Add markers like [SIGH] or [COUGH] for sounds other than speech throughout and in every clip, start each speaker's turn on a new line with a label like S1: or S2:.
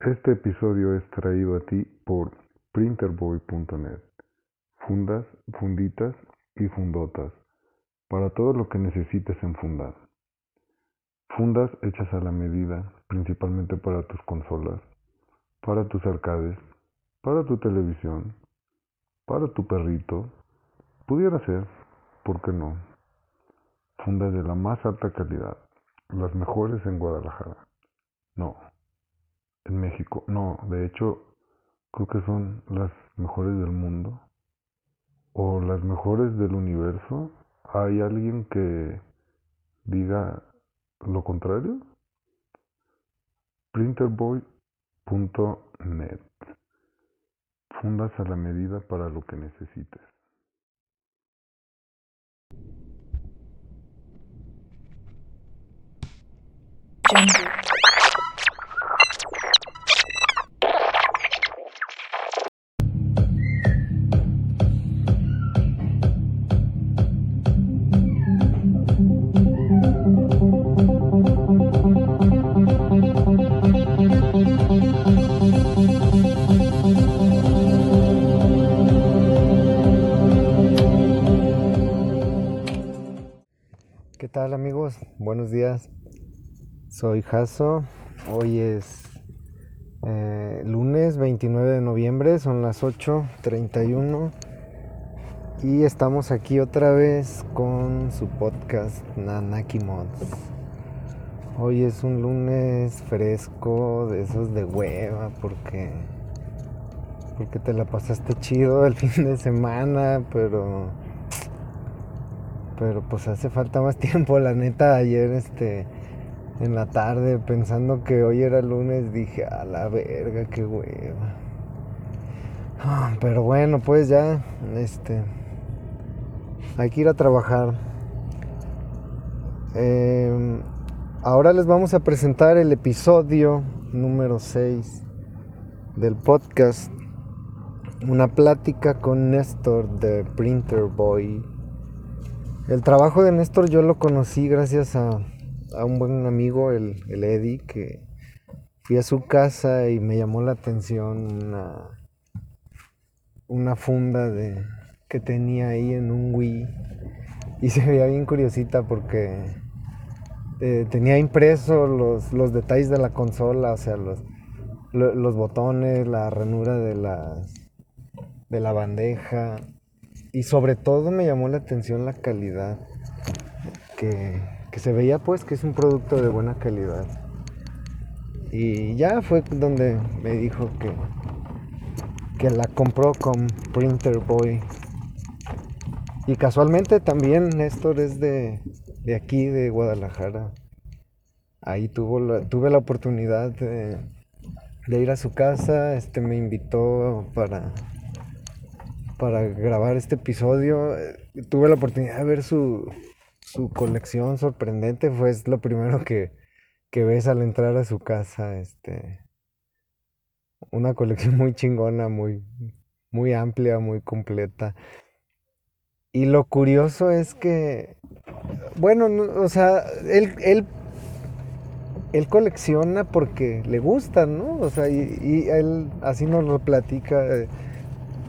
S1: Este episodio es traído a ti por printerboy.net. Fundas, funditas y fundotas. Para todo lo que necesites en fundar. Fundas hechas a la medida, principalmente para tus consolas, para tus arcades, para tu televisión, para tu perrito. Pudiera ser, ¿por qué no? Fundas de la más alta calidad, las mejores en Guadalajara. No, en México. No, de hecho, creo que son las mejores del mundo o las mejores del universo. ¿Hay alguien que diga lo contrario? Printerboy.net Fundas a la medida para lo que necesites.
S2: ¿Qué Soy Jaso. Hoy es eh, lunes 29 de noviembre, son las 8.31 y estamos aquí otra vez con su podcast Nanaki Mods. Hoy es un lunes fresco, de esos de hueva, porque porque te la pasaste chido el [LAUGHS] fin de semana, pero pero pues hace falta más [LAUGHS] tiempo, la neta, ayer este en la tarde pensando que hoy era lunes dije, a la verga, qué hueva. Ah, pero bueno, pues ya este hay que ir a trabajar. Em, ahora les vamos a presentar el episodio número 6 del podcast. Una plática con Néstor de Printer Boy el trabajo de Néstor yo lo conocí gracias a, un buen amigo, el, el, Eddie, que fui a su casa y me llamó la atención una, una funda de, que tenía ahí en un Wii. Y se veía bien curiosita porque eh, tenía impreso los, los, detalles de la consola, o sea, los, los botones, la ranura de, las, de la bandeja y sobre todo me llamó la atención la calidad. Que, se veía pues que es un producto de buena calidad. Y ya fue donde me dijo que, que la compró con Printer Boy. Y casualmente también Néstor es de, aquí, de Guadalajara. Ahí tuvo tuve la oportunidad de, de ir a su casa. Este me invitó para para grabar este episodio. Tuve la oportunidad de ver su, su colección sorprendente. Fue lo primero que, que, ves al entrar a su casa. Este, una colección muy chingona, muy, muy amplia, muy completa. Y lo curioso es que, bueno, o sea, él, él, él, colecciona porque le gusta, ¿no? O sea, y, él así nos lo platica. Eh,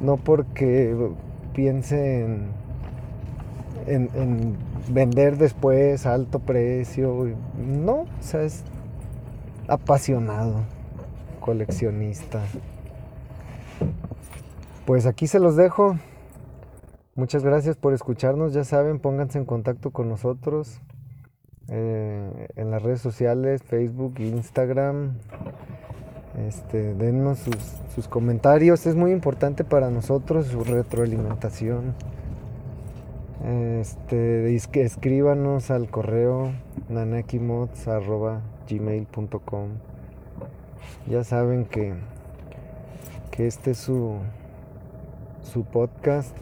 S2: no porque piense en, vender después a alto precio, no, o sea, es apasionado, coleccionista. Pues aquí se los dejo. Muchas gracias por escucharnos. Ya saben, pónganse en contacto con nosotros eh, en las redes sociales, Facebook, Instagram, este, dennos sus, comentarios, es muy importante para nosotros su retroalimentación. Este, escríbanos al correo nanakimods.gmail.com Ya saben que, que este es su, su podcast.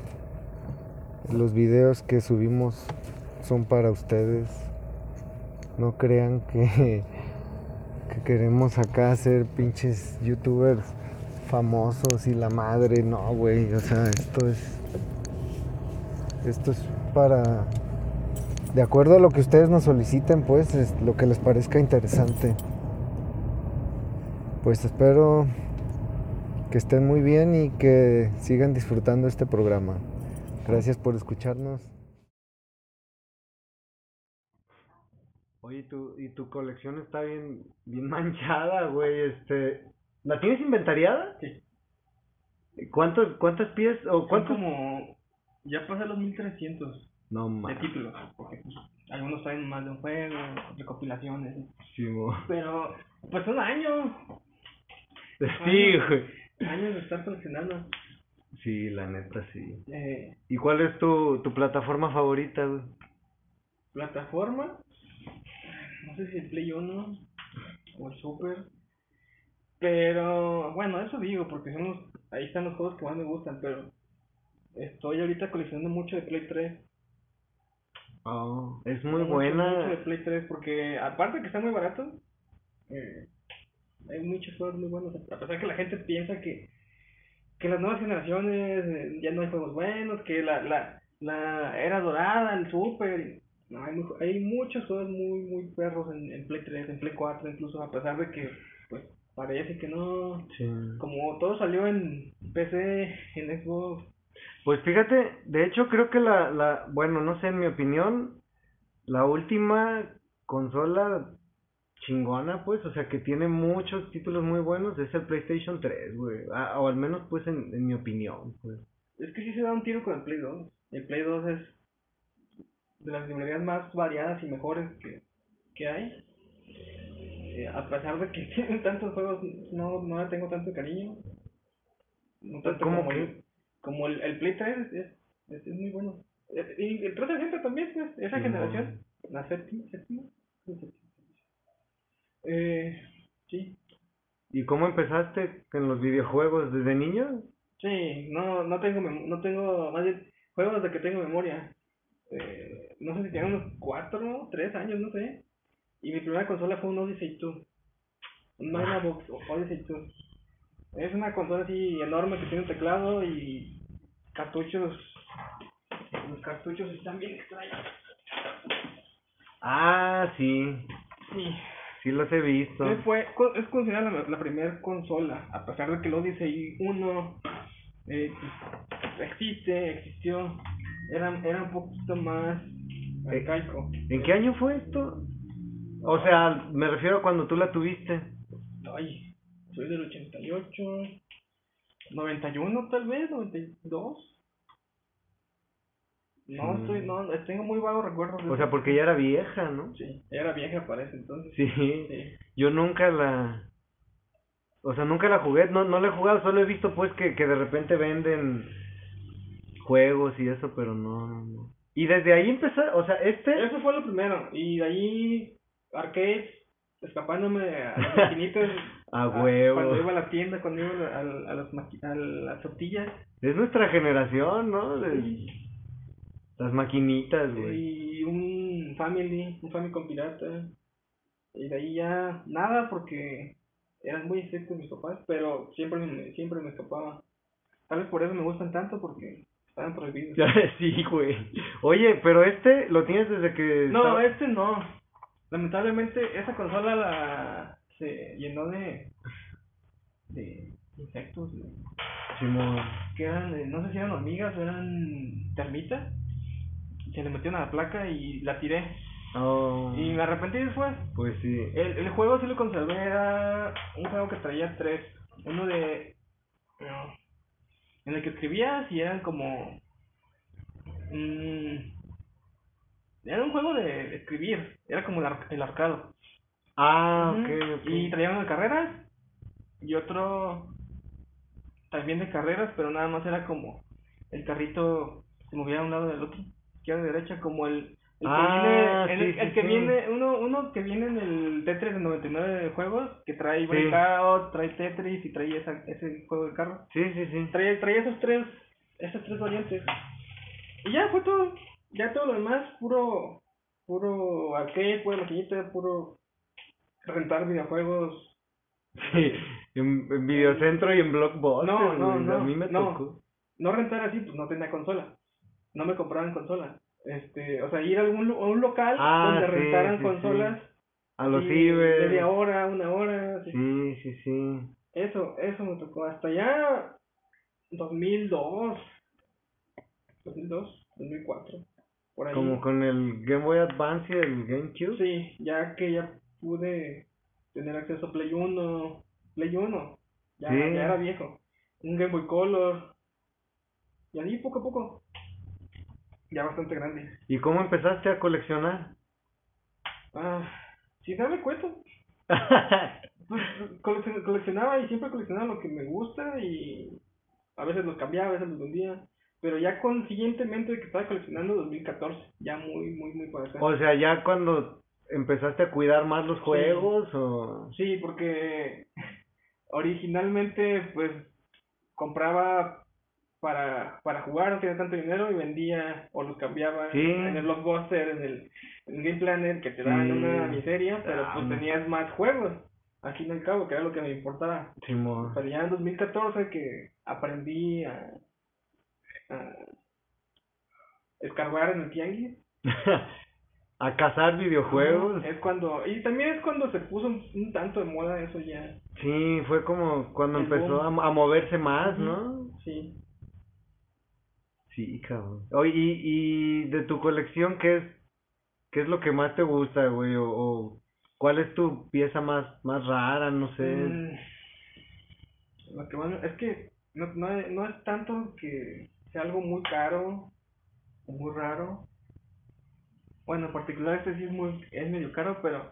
S2: Los videos que subimos son para ustedes. No crean que [LAUGHS] que queremos acá ser pinches youtubers famosos y la madre, no, güey, o sea, esto es esto es para de acuerdo a lo que ustedes nos soliciten, pues es lo que les parezca interesante. Pues espero que estén muy bien y que sigan disfrutando este programa. Gracias por escucharnos.
S3: Oye, tu, y tu colección está bien, bien [LAUGHS] manchada, güey, este... ¿La tienes inventariada?
S4: Sí.
S3: ¿Cuántos, ¿Cuántas piezas o
S4: Son
S3: cuántos...?
S4: como. Ya pasé los 1300
S3: No,
S4: de títulos. Porque pues, algunos traen más de un juego, recopilaciones.
S3: Sí, mo.
S4: Pero, pues son años.
S3: Sí, güey.
S4: Años de estar coleccionando.
S3: Sí, la neta, sí.
S4: Eh,
S3: ¿Y cuál es tu, tu plataforma favorita, güey?
S4: plataforma. No sé si el Play 1 o el Super. Pero, bueno, eso digo, porque son los- ahí están los juegos que más me gustan. Pero estoy ahorita coleccionando mucho de Play 3.
S3: Oh, es muy buena.
S4: mucho de Play 3 porque aparte que está muy barato, eh, hay muchos juegos muy buenos. A pesar que la gente piensa que, que las nuevas generaciones eh, ya no hay juegos buenos, que la, la, la era dorada, el Super, no, hay, muy- hay muchos juegos muy muy perros en, en Play 3, en Play 4 incluso, a pesar de que pues parece que no,
S3: Sí.
S4: como todo salió en PC, en Xbox,
S3: Pues fíjate, de hecho creo que la, la, bueno, no sé, en mi opinión, la última consola chingona, pues, o sea, que tiene muchos títulos muy buenos, es el PlayStation 3, güey, Ah, o al menos, pues, en, en mi opinión, pues.
S4: Es que sí se da un tiro con el Play 2. El Play 2 es de las librerías más variadas y mejores que, que hay. Eh, a pesar de que [LAUGHS] tienen tantos juegos, no, no le tengo tanto cariño. No tanto
S3: ¿Cómo
S4: como,
S3: que?
S4: Como el, el Play 3 es, es, es muy bueno. Y el 360 también, pues, esa
S3: Sí,
S4: generación. La séptima, séptima. Eh, sí,
S3: ¿Y cómo empezaste en los videojuegos desde niño?
S4: Sí, no, no tengo, no tengo, más bien, juegos de que tengo memoria. Eh, no sé si tenía unos cuatro, tres años, no sé. Y mi primera consola fue un Odyssey 2. Un Magnavox Odyssey 2. Es una consola así enorme que tiene un teclado y cartuchos. Los cartuchos están bien extraños.
S3: Ah, sí,
S4: Sí.
S3: sí los he visto.
S4: Sí, fue, es considerada la, la primera consola, a pesar de que el Odyssey 1 eh, pues, existe, existió, era, era un poquito más
S3: Eh,
S4: arcaico.
S3: ¿En qué año fue esto? O sea, me refiero a cuando tú la tuviste.
S4: Ay, soy del 88, 91 tal vez, 92. No,
S3: Sí.
S4: estoy, no, tengo muy vagos recuerdos. de
S3: O sea, porque ya era vieja, ¿no?
S4: Sí, era vieja para ese entonces.
S3: Sí.
S4: Sí.
S3: Yo nunca la... O sea, nunca la jugué, no, no la he jugado, solo he visto pues que, que de repente venden juegos y eso, pero no, no, no. Y desde ahí empezó, o sea, este...
S4: Eso fue lo primero. Y de ahí, arcades, escapándome a las maquinitas. [LAUGHS]
S3: A
S4: a-
S3: huevo.
S4: Cuando iba a la tienda, cuando iba a, a, a las maqui- a las tortillas.
S3: Es nuestra generación, ¿no? De- Las maquinitas, güey.
S4: Y un Family, un Famicom pirata. Y de ahí ya nada porque eran muy estrictos mis papás, pero siempre me, siempre me escapaba. Tal vez por eso me gustan tanto porque estaban prohibidos. [LAUGHS]
S3: sí, güey. Oye, pero este lo tienes desde que...
S4: No,
S3: estaba-
S4: este no. Lamentablemente esa consola la se llenó de de insectos
S3: Simón.
S4: que eran, de- no sé si eran hormigas o eran termitas. Se le metieron a la placa y la tiré.
S3: Oh,
S4: Y me arrepentí después.
S3: Pues sí.
S4: El, el juego sí lo conservé, era un juego que traía tres. Uno de... no, en el que escribías y eran como... mm, era un juego de escribir, era como el, ar- el arcado.
S3: Ah, ok, ok.
S4: Y traía uno de carreras y otro también de carreras, pero nada más era como el carrito se movía de un lado del otro, izquierda y derecha, como el, el
S3: Ah,
S4: que viene, el,
S3: sí,
S4: el
S3: sí,
S4: que
S3: sí.
S4: viene, uno, uno que viene en el Tetris de 99 de juegos, que trae. Breakout, trae Tetris y trae esa, ese juego de carro.
S3: Sí, sí, sí.
S4: Traía, traía esos tres, esas tres variantes. Y ya fue todo, ya todo lo demás, puro, puro arcade, pura maquinita, puro rentar videojuegos.
S3: Sí, en, en Videocentro y en Blockbuster.
S4: No, no, no,
S3: A mí me
S4: no.
S3: tocó.
S4: No rentar así, pues no tenía consola. No me compraban consola. Este, o sea, ir a algún a un local
S3: Ah,
S4: donde
S3: sí,
S4: rentaran
S3: sí,
S4: consolas.
S3: A los ciber.
S4: Media hora, una hora. así.
S3: Sí, sí, sí.
S4: Eso, eso me tocó. Hasta ya 2002. 2002, 2004. Por ahí.
S3: Como con el Game Boy Advance y el GameCube.
S4: Sí, ya que ya pude tener acceso a Play 1. Play 1. Ya,
S3: Sí.
S4: ya era viejo. Un Game Boy Color. Y ahí poco a poco. Ya bastante grande.
S3: ¿Y cómo empezaste a coleccionar?
S4: Ah, sin darme cuenta. [LAUGHS] Pues coleccion- coleccionaba y siempre coleccionaba lo que me gusta y a veces los cambiaba, a veces los vendía. Pero ya conscientemente de que estaba coleccionando 2014, ya muy, muy, muy para atrás.
S3: o sea, ya cuando empezaste a cuidar más los
S4: Sí.
S3: juegos o...
S4: Sí, porque [LAUGHS] originalmente pues compraba para, para jugar, no tenía tanto dinero y vendía o los cambiaba
S3: Sí.
S4: en el Blockbuster, en el, en Game Planner que te daban
S3: Sí.
S4: una miseria, pero
S3: Ah,
S4: pues
S3: no.
S4: tenías más juegos. Aquí en el cabo, que era lo que me importaba. Pero ya en 2014 que aprendí a, a escarbar en el tianguis. [LAUGHS]
S3: a cazar videojuegos.
S4: Es cuando, y también es cuando se puso un, un tanto de moda eso ya.
S3: Sí, fue como cuando
S4: El
S3: empezó a, moverse más, ¿no?
S4: Sí.
S3: Sí, cabrón. Oye, y, y de tu colección, ¿qué es, qué es lo que más te gusta, güey? O, o cuál es tu pieza más, más rara, no sé.
S4: Mm, lo que más- es que no, no, no es tanto que sea algo muy caro o muy raro. Bueno, en particular este sí es muy, es medio caro, pero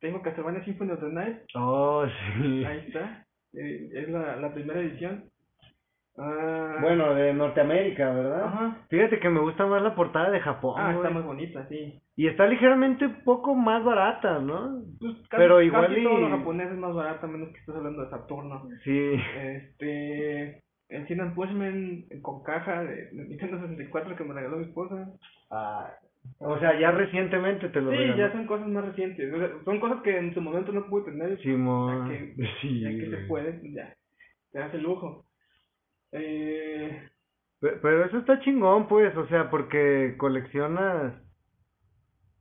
S4: tengo Castlevania Symphony of the Night,
S3: Oh, sí.
S4: ahí está, eh, es la, la primera edición. Ah,
S3: Bueno, de Norteamérica, ¿verdad?
S4: ajá.
S3: Fíjate que me gusta más la portada de Japón,
S4: Ah, está
S3: güey.
S4: más bonita, sí.
S3: Y está ligeramente un poco más barata, ¿no?
S4: Pues casi,
S3: Pero igual
S4: casi
S3: y-
S4: todo lo japonés es más barato, a menos que estés hablando de Saturno.
S3: Sí.
S4: Este, el Sin and Pushman con caja de, de Nintendo 64 que me regaló mi esposa.
S3: Ah, o sea, ya recientemente te lo
S4: Sí,
S3: regaló.
S4: ya son cosas más recientes. o sea, son cosas que en su momento no pude tener.
S3: Simón.
S4: Ya que,
S3: Sí, [LAUGHS]
S4: ya que se puede, pues ya. Te hace lujo. Eh,
S3: Pe- Pero eso está chingón, pues, o sea, porque coleccionas,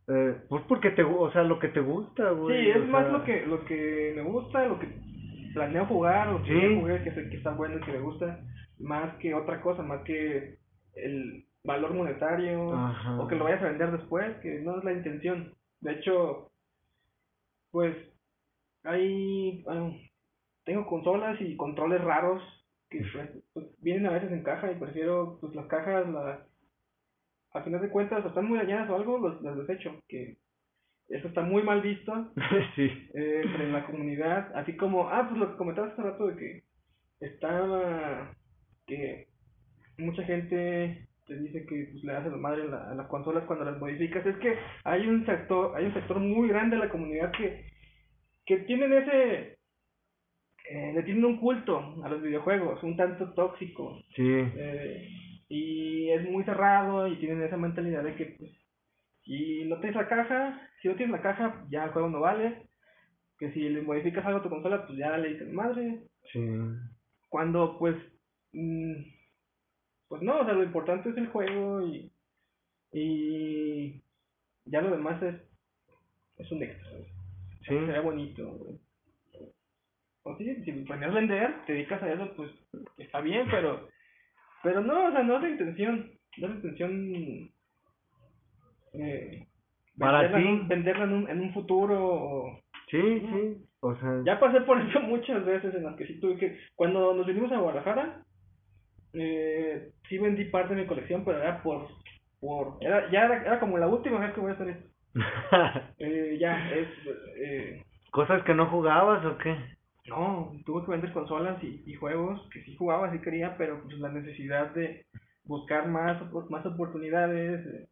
S3: eh, pues porque te, o sea, lo que te gusta,
S4: sí,
S3: güey.
S4: es
S3: o
S4: más
S3: sea,
S4: lo que lo que me gusta, lo que planeo jugar, lo que
S3: Sí.
S4: jugué, que, sé que está bueno y que me gusta, más que otra cosa, más que el valor monetario
S3: Ajá.
S4: o que lo vayas a vender después, que no es la intención. De hecho, pues hay, tengo consolas y controles raros que pues, pues, vienen a veces en caja y prefiero pues las cajas las a final de cuentas o están muy dañadas o algo los las desecho que eso está muy mal visto [LAUGHS]
S3: sí.
S4: eh, entre la comunidad así como ah pues lo que comentabas hace rato de que estaba que mucha gente te dice que pues, le hace la madre a, la- a las consolas cuando las modificas es que hay un sector hay un sector muy grande de la comunidad que que tienen ese eh, le tienen un culto a los videojuegos un tanto tóxico
S3: Sí.
S4: eh, y es muy cerrado y tienen esa mentalidad de que pues si no tienes la caja si no tienes la caja ya el juego no vale que si le modificas algo a tu consola pues ya le dicen madre
S3: Sí.
S4: cuando pues mm, pues no o sea lo importante es el juego y y ya lo demás es es un extra ¿sabes?
S3: Sí.
S4: sería bonito güey. o sí, si planeas vender te dedicas a eso pues está bien pero pero no o sea no es la intención no es la intención eh,
S3: Para ti.
S4: venderla en un, en un futuro o
S3: Sí, sí. O sea,
S4: ya pasé por eso muchas veces en las que sí tuve que... Cuando nos vinimos a Guadalajara, eh, sí vendí parte de mi colección, pero era por... por era, ya era, era como la última vez que voy a hacer esto. [LAUGHS] Eh, ya, es... Eh,
S3: cosas que no jugabas o qué?
S4: no, tuve que vender consolas y, y juegos que sí jugaba, sí quería, pero pues la necesidad de buscar más, más oportunidades, eh,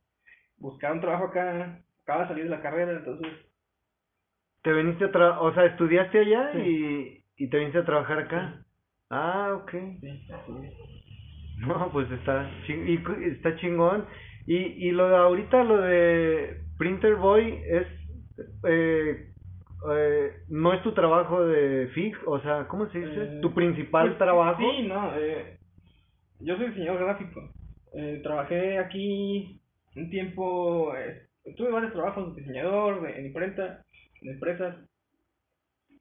S4: buscar un trabajo acá, acaba de salir de la carrera, entonces...
S3: Te viniste a tra o sea, estudiaste allá
S4: Sí.
S3: y, y te viniste a trabajar acá. Ah, ok.
S4: Sí, así. [LAUGHS]
S3: No, pues está, ching- y está chingón. Y, y lo de ahorita, lo de Printer Boy, es. Eh, eh, no es tu trabajo de FIG, o sea, ¿cómo se dice?
S4: Eh,
S3: ¿Tu principal
S4: Pues,
S3: trabajo?
S4: Sí, no, eh, yo soy diseñador gráfico. Eh, trabajé aquí un tiempo, eh, tuve varios trabajos de diseñador, de- en imprenta, en empresas.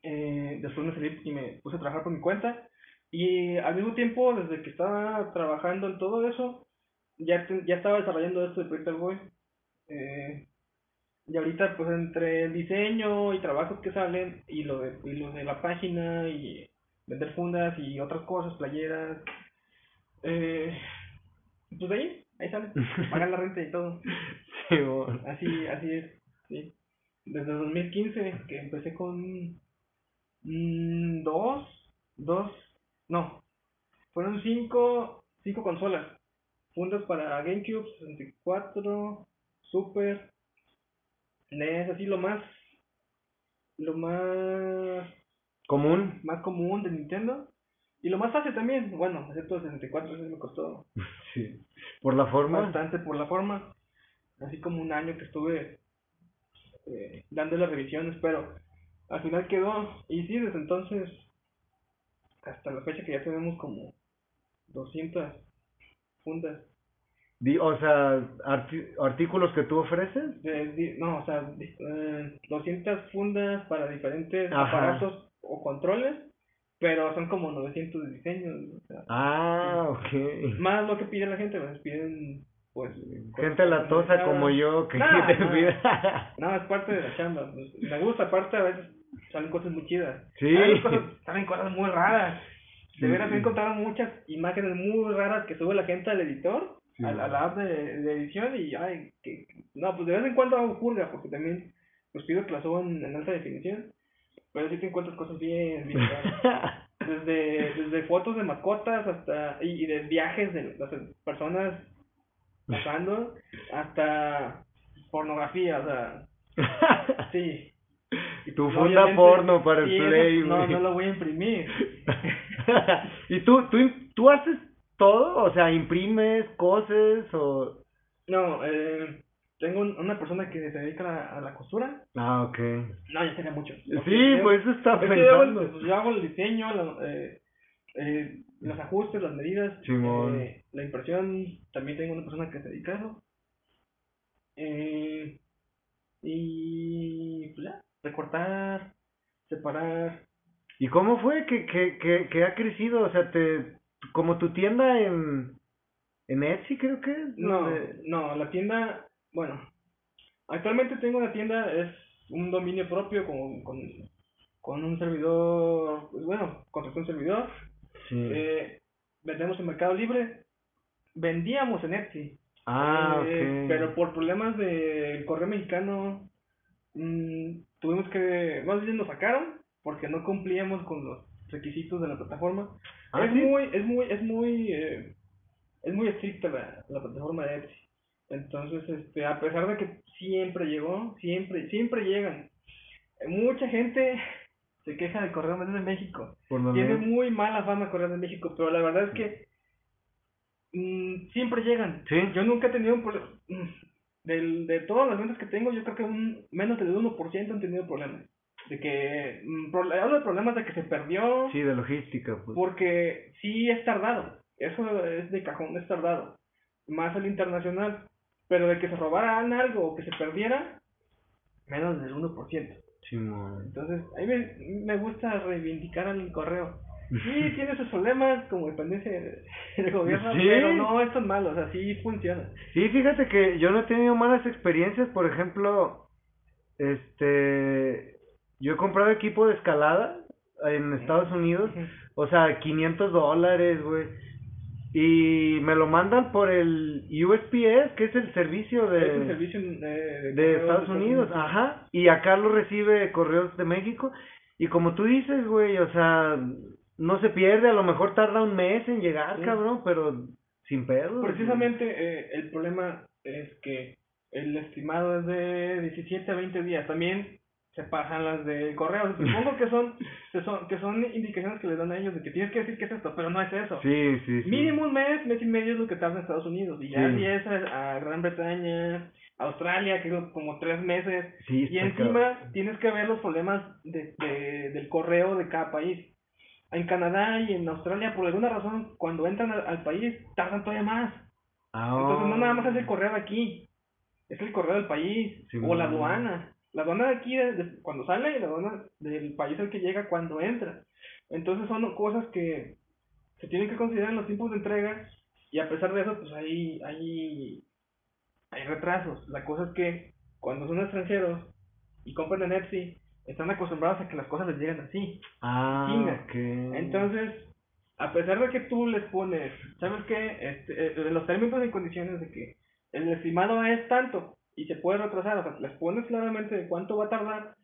S4: Después me salí y me puse a trabajar por mi cuenta. Y al mismo tiempo, desde que estaba trabajando en todo eso, ya, te- ya estaba desarrollando esto de Project Boy. Eh, y ahorita, pues entre el diseño y trabajos que salen, y lo de, y lo de la página, y vender fundas y otras cosas, playeras, eh, pues ahí, ahí sale, [LAUGHS] pagar la renta y todo.
S3: Simón.
S4: Así, así es, sí. Desde 2015 que empecé con mm, dos, dos, no, fueron cinco, cinco consolas. Fundas para GameCube, 64, Super, NES, así lo más, lo más,
S3: ¿Común?
S4: más común de Nintendo. Y lo más fácil también, bueno, excepto el 64, eso me costó [LAUGHS]
S3: Sí. ¿Por la forma?
S4: bastante por la forma. Así como un año que estuve eh, dando las revisiones, pero al final quedó. Y sí, desde entonces, hasta la fecha que ya tenemos como 200 fundas.
S3: Di- o sea, artículos que tú ofreces.
S4: De, di- no, o sea, di- eh, 200 fundas para diferentes
S3: Ajá.
S4: aparatos o controles, pero son como 900 diseños. o sea,
S3: Ah, ok.
S4: más lo que pide la gente, pues piden pues
S3: Gente latosa como yo que
S4: No, No, es parte de la chamba. pues, me gusta, aparte a veces salen cosas muy chidas.
S3: Sí.
S4: Salen cosas, salen cosas muy raras. De veras he encontrado muchas imágenes muy raras que sube la gente al editor,
S3: Sí.
S4: a, a la app de, de edición y ay, que, no, pues de vez en cuando hago purga porque también pues pido que la suban en alta definición. Pero sí te encuentras cosas bien, bien raras. [LAUGHS] Desde, desde fotos de mascotas hasta y, y de viajes de las personas pasando hasta pornografía, o sea, [LAUGHS] sí.
S3: Tu funda porno para el
S4: sí, eso
S3: play,
S4: No, no lo voy a imprimir. [LAUGHS]
S3: ¿Y tú, tú, tú haces todo? O sea, imprimes, coses o...
S4: No, eh, tengo un- una persona que se dedica a la, a la costura.
S3: Ah, ok.
S4: No, ya sería mucho.
S3: Sí, pues eso estaba
S4: Es que yo, hago el-
S3: pensando.
S4: pues, yo hago el diseño, la- eh, eh, los ajustes, las medidas,
S3: Simón.
S4: eh, la impresión, también tengo una persona que se dedica a eso. Eh, y pues ya, recortar, separar.
S3: ¿Y cómo fue que, que, que, que ha crecido? O sea, te, como tu tienda en, en Etsy creo que.
S4: No, no, la tienda, bueno, actualmente tengo una tienda, es un dominio propio con, con, con un servidor, pues bueno, contraté un servidor,
S3: Sí.
S4: eh, vendemos en Mercado Libre, vendíamos en Etsy,
S3: ah,
S4: eh, pero por problemas del correo mexicano mm, tuvimos que, más bien nos sacaron porque no cumplíamos con los requisitos de la plataforma.
S3: Ah,
S4: es
S3: ¿sí?
S4: muy, es muy, es muy, eh, es muy estricta la, la plataforma de Etsy. Entonces, este, a pesar de que siempre llegó, siempre, siempre llegan. Mucha gente [LAUGHS] se queja del correo de México.
S3: Por
S4: Tiene muy mala fama Correo de México, pero la verdad es que mm, siempre llegan.
S3: Sí.
S4: Yo nunca he tenido un problema. Del, de todas las ventas que tengo, yo creo que un, menos del 1% han tenido problemas. De que. mm, pro- hablo de problemas de que se perdió.
S3: Sí, de logística, pues.
S4: Porque sí es tardado. Eso es de cajón, es tardado. Más el internacional. Pero de que se robaran algo o que se perdiera, menos del 1%.
S3: Simón.
S4: Entonces, a mí me, me gusta reivindicar al correo. Sí, tiene sus problemas como dependencia de- del gobierno,
S3: Sí.
S4: pero no es tan malo, o sea, sí funciona.
S3: Sí, fíjate que yo no he tenido malas experiencias, por ejemplo, este, yo he comprado equipo de escalada en Estados Unidos, o sea, 500 dólares, güey, y me lo mandan por el USPS, que es el servicio de,
S4: servicio eh,
S3: de Estados Unidos, ajá, y acá lo recibe Correos de México, y como tú dices, güey, o sea, no se pierde, a lo mejor tarda un mes en llegar,
S4: Sí.
S3: cabrón, pero sin pedo.
S4: Precisamente eh, el problema es que el estimado es de 17 a 20 días. También se pasan las del correo. [LAUGHS] Supongo que son, que son que son indicaciones que les dan a ellos de que tienes que decir que es esto, pero no es eso.
S3: Sí, sí, sí.
S4: Mínimo un mes, mes y medio es lo que tarda en Estados Unidos. Y ya
S3: Sí.
S4: si es a, a Gran Bretaña, Australia, que es como tres meses.
S3: Sí,
S4: Y encima
S3: cabrón.
S4: tienes que ver los problemas de, de- del correo de cada país. En Canadá y en Australia, por alguna razón, cuando entran al, al país, tardan todavía más.
S3: Ah,
S4: Entonces no nada más es el correo de aquí, es el correo del país,
S3: Sí,
S4: o la aduana. La aduana de aquí de- cuando sale y la aduana del país al que llega cuando entra. Entonces son cosas que se tienen que considerar en los tiempos de entrega y a pesar de eso, pues hay, hay, hay retrasos. La cosa es que cuando son extranjeros y compran en Etsy, están acostumbrados a que las cosas les lleguen así.
S3: Ah, ok.
S4: Entonces, a pesar de que tú les pones, ¿sabes qué? Este, eh, los términos y condiciones de que el estimado es tanto y se puede retrasar, o sea, les pones claramente de cuánto va a tardar,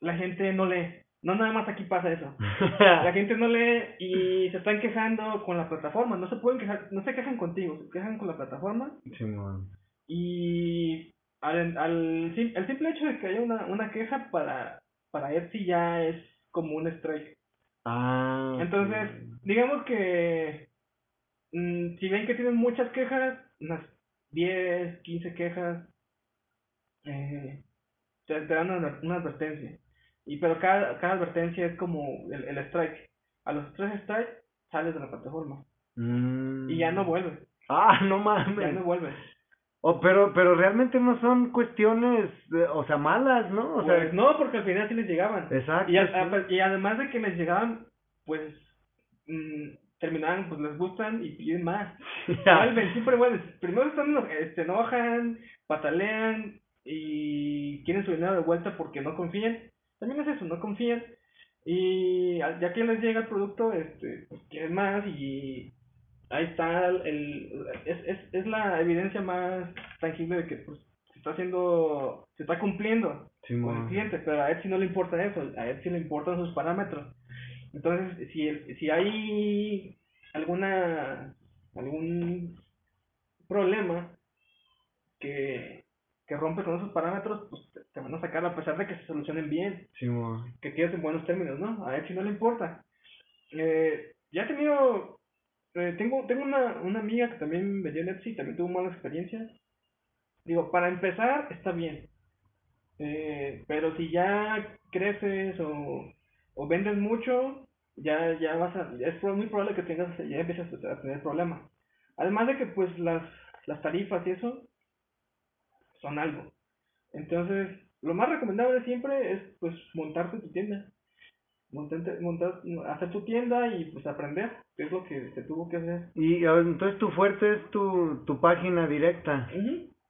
S4: la gente no lee. No nada más aquí pasa eso. [LAUGHS] La gente no lee y se están quejando con la plataforma. No se pueden quejar, no se quejan contigo, se quejan con la plataforma
S3: Simón.
S4: y al, al el simple hecho de que haya una, una queja para, para Etsy ya es como un strike.
S3: Ah.
S4: Entonces, digamos que mm, si ven que tienen muchas quejas, unas 10, 15 quejas, eh, te, te dan una, una advertencia. Y pero cada, cada advertencia es como el, el strike. A los tres strikes sales de la plataforma
S3: Mm.
S4: y ya no vuelves.
S3: Ah, no
S4: Ya
S3: mames.
S4: no vuelves.
S3: Oh, pero, pero realmente no son cuestiones, eh, o sea, malas, ¿no? O sea,
S4: Pues no, porque al final sí les llegaban.
S3: exacto.
S4: Y, a-
S3: sí.
S4: a- y además de que les llegaban, pues mm, terminaban, pues les gustan y piden más. Vuelven, [LAUGHS] siempre vuelven. Primero están, eh, se enojan, patalean y quieren su dinero de vuelta porque no confían. También es eso, no confían. Y ya que les llega el producto, este, pues quieren más y ahí está el, es, es, es la evidencia más tangible de que pues se está haciendo, se está cumpliendo con el cliente, pero a Etsy no le importa eso, a Etsy le importan sus parámetros. Entonces, si, el- si hay alguna algún problema que, que rompe con esos parámetros, pues te, te van a sacar a pesar de que se solucionen bien,
S3: Simón.
S4: que quedes en buenos términos, ¿no? A Etsy no le importa. Eh, ya he tenido, eh, tengo, tengo una, una amiga que también vendió en Etsy, también tuvo malas experiencias. Digo, para empezar está bien, eh, pero si ya creces o, o vendes mucho, ya, ya vas a, es muy probable que tengas, ya empiezas a tener problemas. Además de que pues las, las tarifas y eso son algo. Entonces, lo más recomendable siempre es pues montarte tu tienda. Montar, hacer tu tienda y pues aprender, que es lo que se tuvo que hacer.
S3: Y entonces tu fuerte es tu, tu página directa.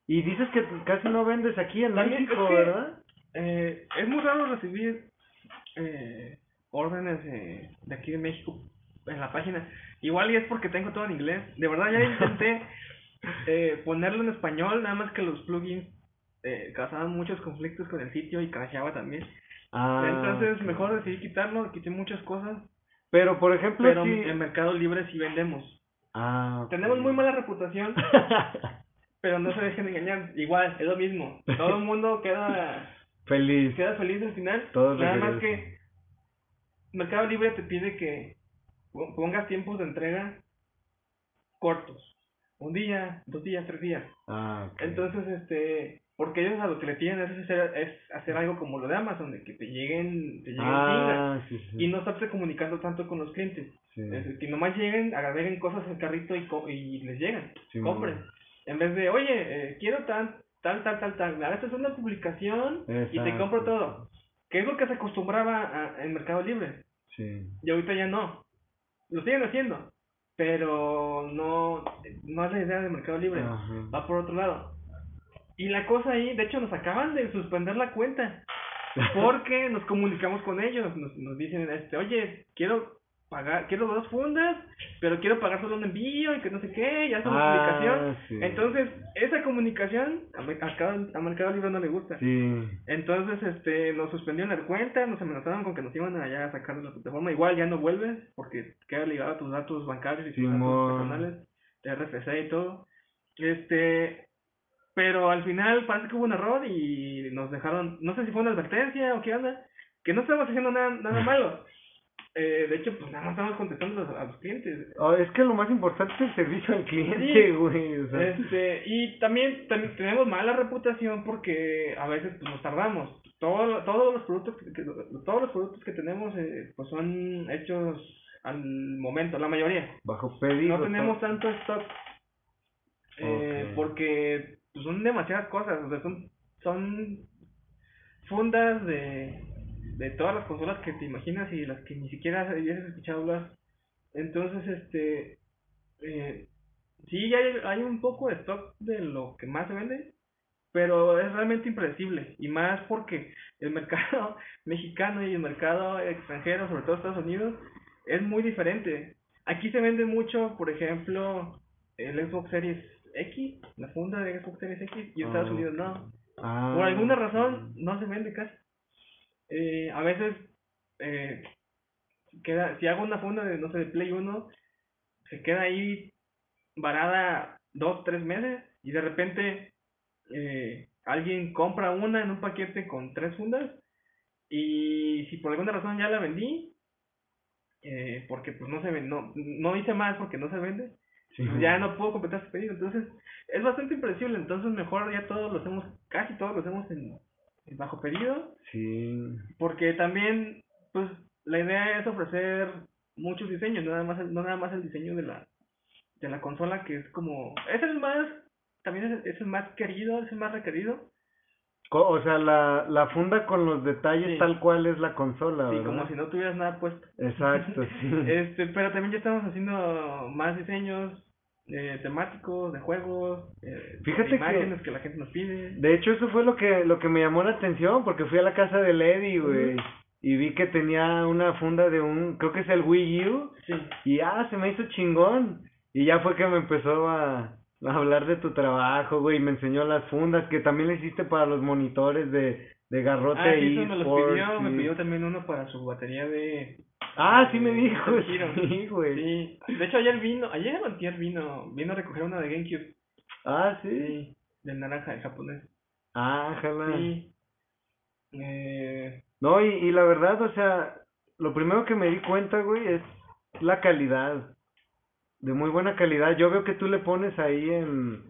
S3: Y dices que casi no vendes aquí en
S4: También
S3: México,
S4: es que-
S3: ¿verdad?
S4: Eh, es muy raro recibir eh, órdenes de, de aquí de México en la página. Igual y es porque tengo todo en inglés. De verdad ya intenté [LAUGHS] eh, ponerlo en español, nada más que los plugins eh, causaban muchos conflictos con el sitio y crasheaba también.
S3: Ah,
S4: Entonces mejor decidí quitarlo, quité muchas cosas,
S3: Pero, por ejemplo,
S4: pero en Mercado Libre sí vendemos.
S3: Ah.
S4: Tenemos muy mala reputación, [LAUGHS] pero no se dejen engañar. Igual, es lo mismo. Todo el mundo queda [LAUGHS]
S3: Feliz.
S4: quedas feliz al final.
S3: Todos
S4: Nada más que Mercado Libre te pide que pon- pongas tiempos de entrega cortos. Un día, dos días, tres días.
S3: Ah.
S4: Entonces, este, porque ellos a lo que le piden es hacer, es hacer algo como lo de Amazon, de que te lleguen, te lleguen
S3: Ah, sí,
S4: chingas,
S3: sí.
S4: y no estarse comunicando tanto con los clientes.
S3: sí.
S4: Es que nomás lleguen, agreguen cosas al carrito y, co- y les llegan, compren. En vez de, oye, eh, quiero tal, tal, tal, tal, tal, me haces una publicación y te compro todo. Que es lo que se acostumbraba a- en Mercado Libre. Y ahorita ya no. Lo siguen haciendo. Pero no, no es la idea de Mercado Libre.
S3: Ajá.
S4: Va por otro lado. Y la cosa ahí, de hecho nos acaban de suspender la cuenta. [LAUGHS] Porque nos comunicamos con ellos. Nos, nos dicen, este, oye, quiero pagar, quiero dos fundas, pero quiero pagar solo un envío y que no sé qué, ya hacemos
S3: Ah, sí.
S4: Entonces, esa comunicación a, a cada- a Mercado Libre no le gusta.
S3: Sí.
S4: Entonces, este, nos suspendieron la cuenta, nos amenazaron con que nos iban allá a sacar de la plataforma. Igual ya no vuelves, porque queda ligado a tus datos bancarios y tus datos personales, de RFC y todo. Este, pero al final parece que hubo un error y nos dejaron, no sé si fue una advertencia o qué onda, que no estábamos haciendo nada, nada malo. Eh, de hecho, pues nada más estamos contestando a los, a los clientes.
S3: Oh, es que lo más importante es el servicio al cliente,
S4: Sí.
S3: güey. O sea,
S4: Este, y también, también tenemos mala reputación porque a veces pues, nos tardamos. Todo, todos los productos que, que- todos los productos que tenemos eh, pues son hechos al momento, la mayoría.
S3: bajo pedido.
S4: No tenemos
S3: to-
S4: tanto stock eh, porque pues, son demasiadas cosas, o sea, son son fundas de, de todas las consolas que te imaginas y las que ni siquiera habías escuchado hablar. Entonces, este, eh, sí hay, hay un poco de stock de lo que más se vende, pero es realmente impredecible y más porque el [LAUGHS] mercado mexicano y el mercado extranjero, sobre todo Estados Unidos, es muy diferente. Aquí se vende mucho, por ejemplo, el Xbox Series X, la funda de Xbox Series X, y Estados
S3: Ah.
S4: Unidos no.
S3: Ah.
S4: Por alguna razón no se vende casi. Eh, a veces, eh, queda, si hago una funda de, no sé, de Play 1, se queda ahí varada dos, tres meses y de repente eh, alguien compra una en un paquete con tres fundas y si por alguna razón ya la vendí, eh, porque pues no se ven, no, no hice más porque no se vende,
S3: Sí.
S4: pues ya no puedo completar ese pedido. Entonces, es bastante impredecible. Entonces, mejor ya todos lo hacemos, casi todos lo hacemos en, en bajo pedido.
S3: Sí.
S4: Porque también, pues, la idea es ofrecer muchos diseños, no nada más el, no nada más el diseño de la, de la consola, que es como, es el más, también es, es el más querido, es el más requerido.
S3: O sea, la, la funda con los detalles
S4: Sí.
S3: tal cual es la consola,
S4: Sí,
S3: ¿verdad?
S4: como si no tuvieras nada puesto.
S3: Exacto, sí. [LAUGHS]
S4: Este, pero también ya estamos haciendo más diseños eh, temáticos, de juegos, eh,
S3: Fíjate
S4: de
S3: que-
S4: imágenes que... la gente nos pide.
S3: De hecho, eso fue lo que, lo que me llamó la atención, porque fui a la casa de Lady, güey, y vi que tenía una funda de un, creo que es el Wii U,
S4: Sí,
S3: y ah, se me hizo chingón. Y ya fue que me empezó a, a [LAUGHS] hablar de tu trabajo, güey, me enseñó las fundas que también le hiciste para los monitores de, de garrote
S4: ah, sí, eso me los pidió, me pidió también uno para su batería de...
S3: Ah, sí me
S4: de
S3: dijo, [LAUGHS] sí, güey.
S4: Sí, de hecho ayer vino, ayer o antier vino, vino a recoger una de GameCube,
S3: Ah, sí.
S4: sí, del naranja, el japonés.
S3: Ah, jala.
S4: Sí. Eh,
S3: No, y, y la verdad, o sea, lo primero que me di cuenta, güey, es la calidad. De muy buena calidad. Yo veo que tú le pones ahí en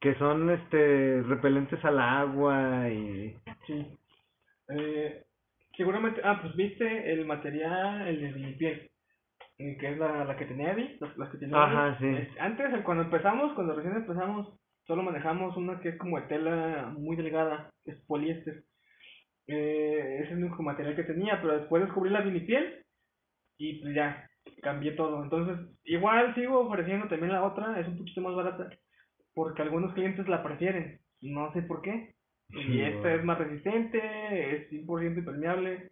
S3: que son este repelentes al agua y
S4: sí. Eh, seguramente, ah, pues viste el material, el de mi piel, eh, que es la, la que tenía Eddie, las, las que tenía
S3: Ajá, sí.
S4: Es- antes, eh, cuando empezamos, cuando recién empezamos, solo manejamos una que es como de tela muy delgada, es poliéster. Eh, ese es el único material que tenía, pero después descubrí la vinipiel y pues ya, cambié todo. Entonces, igual sigo ofreciendo también la otra, es un poquito más barata, porque algunos clientes la prefieren, no sé por qué. Y esta es más resistente, es 100% impermeable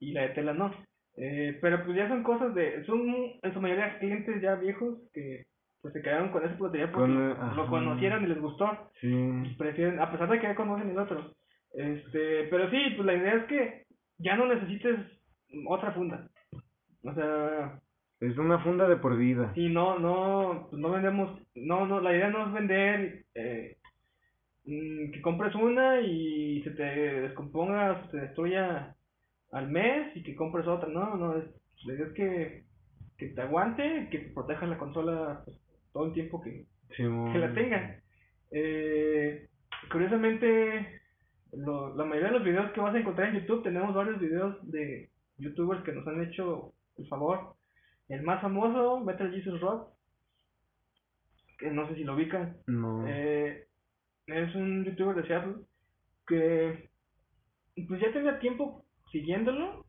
S4: y la de tela no. Eh, pero pues ya son cosas de, son en su mayoría clientes ya viejos que pues se quedaron con ese material porque
S3: Con,
S4: lo conocieron y les gustó
S3: sí.
S4: prefieren, a pesar de que ya conocen el otro. Este, pero sí, pues la idea es que ya no necesites otra funda. O sea,
S3: Es una funda de por vida.
S4: si no, no, pues no vendemos, no, no, la idea no es vender, eh, mm, que compres una y se te descomponga, se te destruya al mes y que compres otra, no, no, es, la idea es que, que te aguante, que proteja la consola pues, todo el tiempo que, que la tengan. Eh, curiosamente, lo- la mayoría de los videos que vas a encontrar en YouTube, tenemos varios videos de youtubers que nos han hecho el favor. El más famoso, Metal Jesus Rock, que no sé si lo ubican,
S3: No.
S4: eh, es un youtuber de Seattle que pues ya tenía tiempo siguiéndolo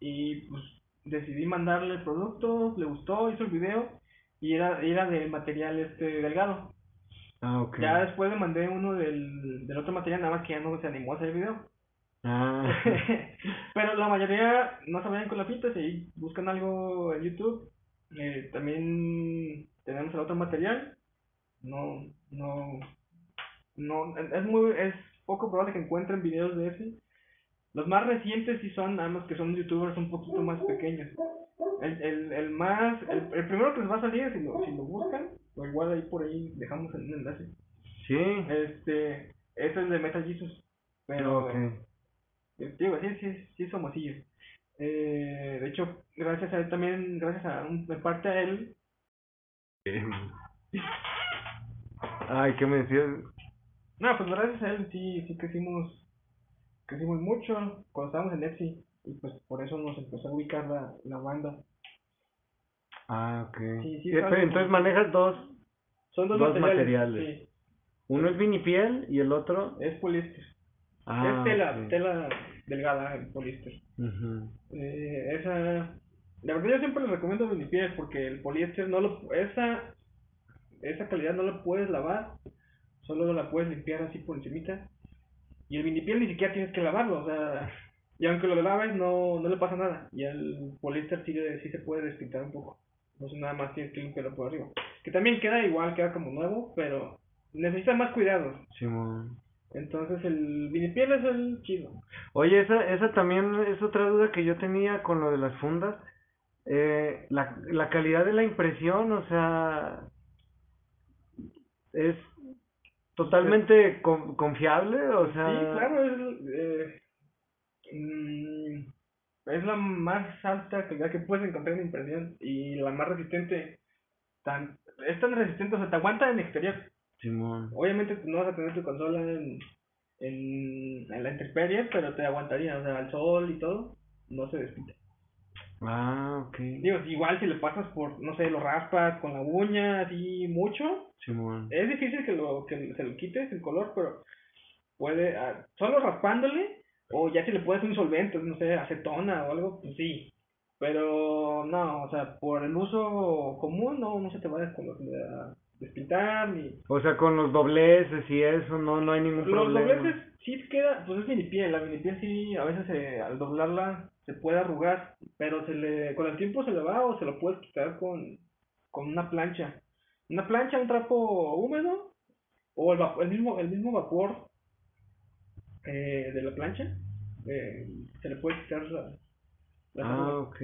S4: y pues decidí mandarle el producto, le gustó, hizo el video y era, era de material este delgado.
S3: Ah, ok.
S4: Ya después le mandé uno del, del otro material, nada más que ya no se animó a hacer el video.
S3: Ah. [LAUGHS]
S4: Pero la mayoría no se vayan con la pinta, si buscan algo en YouTube. Eh, también tenemos el otro material. No, no, no, es muy, es poco probable que encuentren videos de ese. Los más recientes sí son, nada más que son youtubers un poquito más pequeños. El, el, el más, el, el primero que les va a salir, si lo, si lo buscan, o igual ahí por ahí dejamos el enlace.
S3: Sí.
S4: Este, es el de Metal Jesus. Pero,
S3: Ok.
S4: Digo, sí, sí, sí es famosillo. Eh, de hecho, gracias a él también, gracias a, un- en parte a él, [LAUGHS]
S3: Ay, ¿qué me decías?
S4: no, pues gracias a él sí, sí crecimos, crecimos mucho cuando estábamos en Etsy. Y pues por eso nos empezó a ubicar la, la banda.
S3: Ah, ok.
S4: Sí, sí,
S3: Eh, pero entonces manejas dos.
S4: Son dos,
S3: Dos
S4: materiales.
S3: materiales.
S4: Sí,
S3: Uno es vinipiel y el otro.
S4: es poliéster.
S3: Ah,
S4: es tela,
S3: ok.
S4: tela delgada, el poliéster. Eh, esa, la verdad yo siempre les recomiendo vinipiel porque el poliéster no lo, esa, esa calidad no la puedes lavar, solo la puedes limpiar así por encimita. Y el vinipiel ni siquiera tienes que lavarlo, o sea, y aunque lo laves no, no le pasa nada. Y el poliéster sí, sí se puede despintar un poco. Entonces nada más tienes que limpiarlo por arriba. Que también queda igual, queda como nuevo, pero necesita más cuidado.
S3: Simón.
S4: Entonces el vinipiel es el chido.
S3: Oye, esa, esa también es otra duda que yo tenía con lo de las fundas. Eh, la, la calidad de la impresión, o sea, es totalmente con- confiable, o sea,
S4: Sí, claro, es, eh, mm, es la más alta calidad que puedes encontrar en impresión y la más resistente. Tan, es tan resistente, o sea, te aguanta en exterior.
S3: Simón.
S4: Obviamente no vas a tener tu consola en, en, en la intemperie, pero te aguantaría, o sea, al sol y todo, no se despinte.
S3: Ah, ok.
S4: Digo, igual si le pasas por, no sé, lo raspas con la uña así mucho,
S3: Simón.
S4: es difícil que lo que se lo quites el color, pero puede, ah, solo raspándole, o ya si le puedes un solvente, no sé, acetona o algo, pues sí. Pero no, o sea, por el uso común no, no se te va a descolor- a despintar ni...
S3: O sea, con los dobleces y eso, no, no hay ningún
S4: Los
S3: problema.
S4: dobleces sí queda, pues es minipiel, la minipiel sí a veces se- al doblarla se puede arrugar, pero se le, con el tiempo se le va o se lo puedes quitar con, con una plancha. Una plancha, un trapo húmedo o el, el mismo el mismo vapor eh, de la plancha eh, se le puede quitar la, la
S3: Ah, ok.